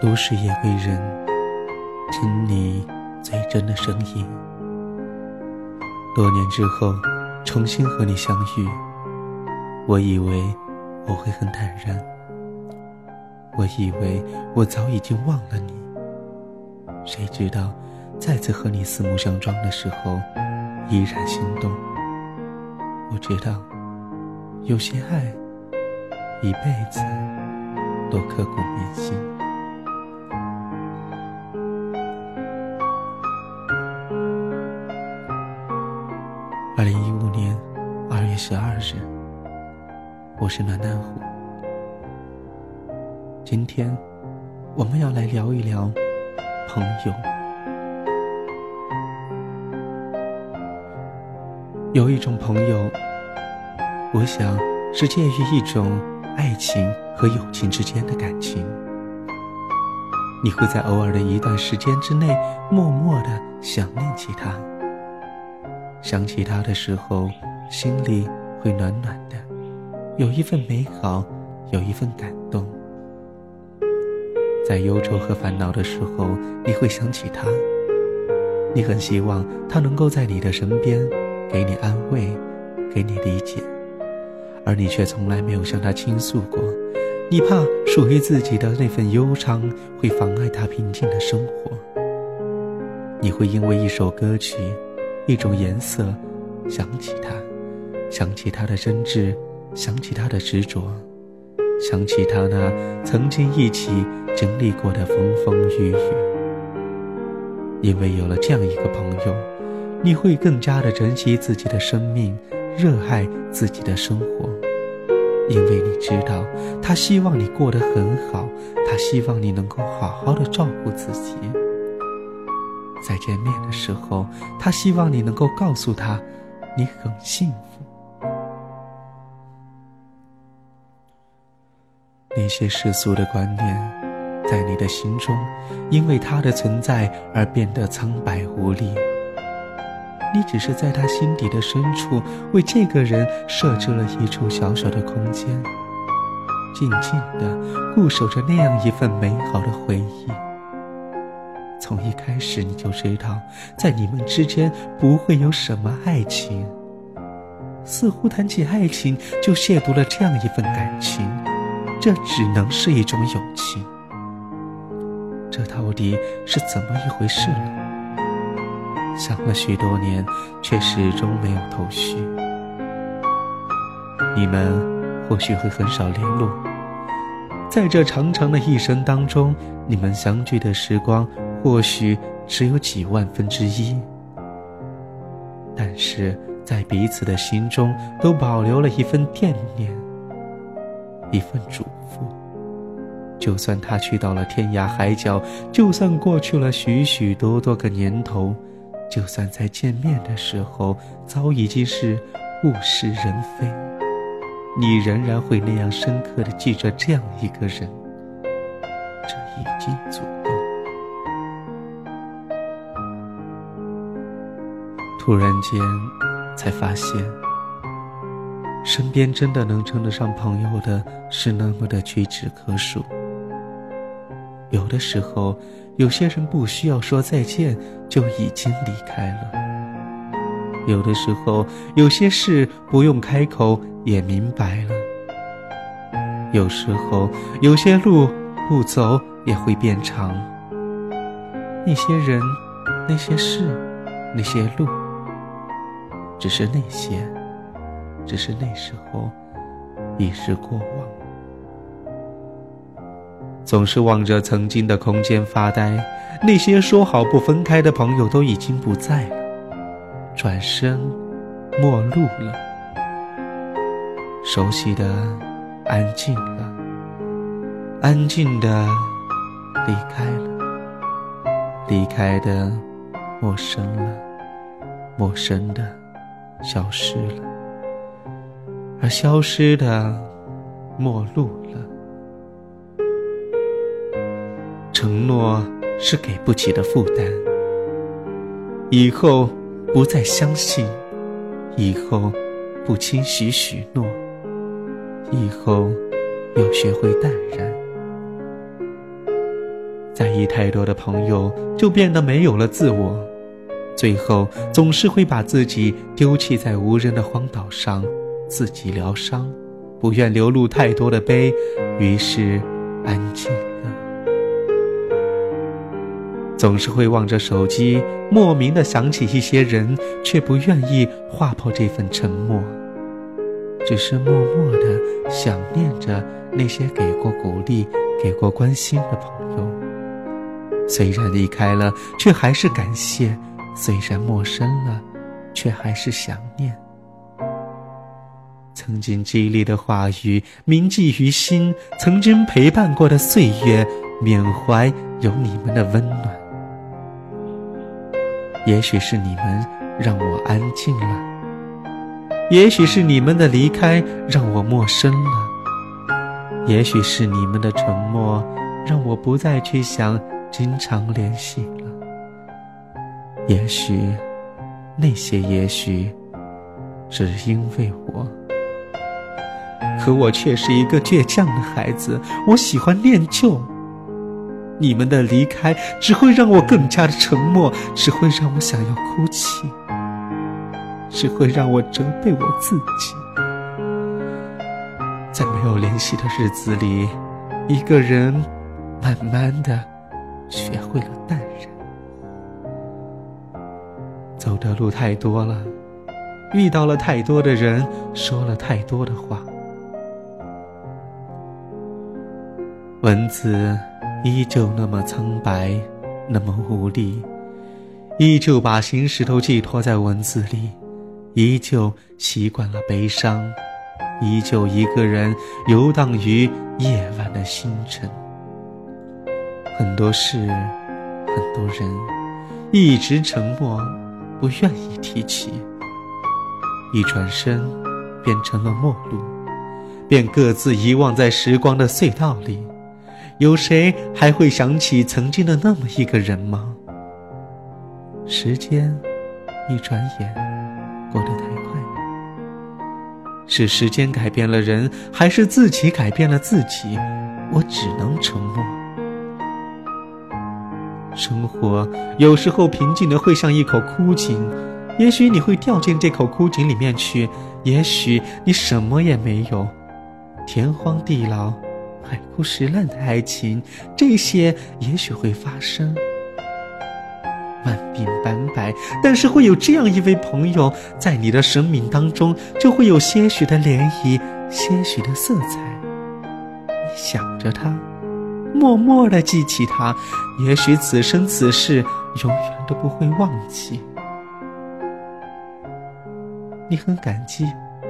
都市夜归人，听你最真的声音。多年之后，重新和你相遇，我以为我会很坦然，我以为我早已经忘了你。谁知道，再次和你四目相撞的时候，依然心动。我知道，有些爱，一辈子都刻骨铭心。我是暖暖虎。今天，我们要来聊一聊朋友。有一种朋友，我想是介于一种爱情和友情之间的感情。你会在偶尔的一段时间之内，默默的想念起他。想起他的时候，心里会暖暖的，有一份美好，有一份感动。在忧愁和烦恼的时候，你会想起他，你很希望他能够在你的身边，给你安慰，给你理解，而你却从来没有向他倾诉过，你怕属于自己的那份忧伤会妨碍他平静的生活，你会因为一首歌曲。一种颜色，想起他，想起他的真挚，想起他的执着，想起他那曾经一起经历过的风风雨雨。因为有了这样一个朋友，你会更加的珍惜自己的生命，热爱自己的生活，因为你知道他希望你过得很好，他希望你能够好好的照顾自己。再见面的时候，他希望你能够告诉他，你很幸福。那些世俗的观念，在你的心中，因为他的存在而变得苍白无力。你只是在他心底的深处，为这个人设置了一处小小的空间，静静的固守着那样一份美好的回忆。从一开始你就知道，在你们之间不会有什么爱情。似乎谈起爱情就亵渎了这样一份感情，这只能是一种友情。这到底是怎么一回事呢？想了许多年，却始终没有头绪。你们或许会很少联络，在这长长的一生当中，你们相聚的时光。或许只有几万分之一，但是在彼此的心中都保留了一份惦念，一份嘱咐。就算他去到了天涯海角，就算过去了许许多多个年头，就算在见面的时候早已经是物是人非，你仍然会那样深刻的记着这样一个人，这已经足够。突然间，才发现，身边真的能称得上朋友的，是那么的屈指可数。有的时候，有些人不需要说再见，就已经离开了；有的时候，有些事不用开口也明白了；有时候，有些路不走也会变长。那些人，那些事，那些路。只是那些，只是那时候，已是过往。总是望着曾经的空间发呆，那些说好不分开的朋友都已经不在了，转身，陌路了。熟悉的，安静了，安静的，离开了，离开的，陌生了，陌生的。消失了，而消失的，陌路了。承诺是给不起的负担，以后不再相信，以后不轻许许诺，以后要学会淡然。在意太多的朋友，就变得没有了自我，最后总是会把自己丢弃在无人的荒岛上，自己疗伤，不愿流露太多的悲，于是安静了。总是会望着手机，莫名的想起一些人，却不愿意划破这份沉默，只是默默的想念着那些给过鼓励、给过关心的朋友。虽然离开了，却还是感谢；虽然陌生了，却还是想念。曾经激励的话语铭记于心，曾经陪伴过的岁月，缅怀有你们的温暖。也许是你们让我安静了，也许是你们的离开让我陌生了，也许是你们的沉默让我不再去想经常联系了。也许那些也许，只因为我，可我却是一个倔强的孩子，我喜欢念旧。你们的离开只会让我更加的沉默，只会让我想要哭泣，只会让我责备我自己。在没有联系的日子里，一个人慢慢的学会了淡然。走的路太多了，遇到了太多的人，说了太多的话，文字。依旧那么苍白，那么无力，依旧把心事都寄托在文字里，依旧习惯了悲伤，依旧一个人游荡于夜晚的星辰。很多事，很多人，一直沉默，不愿意提起。一转身，变成了陌路，便各自遗忘在时光的隧道里。有谁还会想起曾经的那么一个人吗？时间一转眼过得太快，是时间改变了人，还是自己改变了自己？我只能沉默。生活有时候平静的会像一口枯井，也许你会掉进这口枯井里面去，也许你什么也没有，天荒地老。海枯石烂的爱情，这些也许会发生。万病斑白，但是会有这样一位朋友，在你的生命当中，就会有些许的涟漪，些许的色彩。你想着他，默默的记起他，也许此生此世永远都不会忘记。你很感激，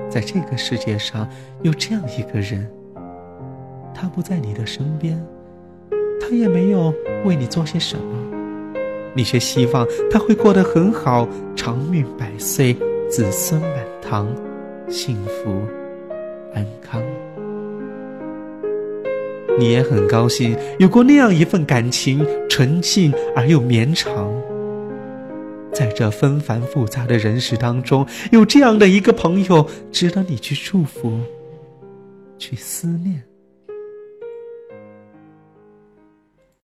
在这个世界上有这样一个人。他不在你的身边，他也没有为你做些什么，你却希望他会过得很好，长命百岁，子孙满堂，幸福安康。你也很高兴有过那样一份感情，纯净而又绵长。在这纷繁复杂的人世当中，有这样的一个朋友，值得你去祝福，去思念。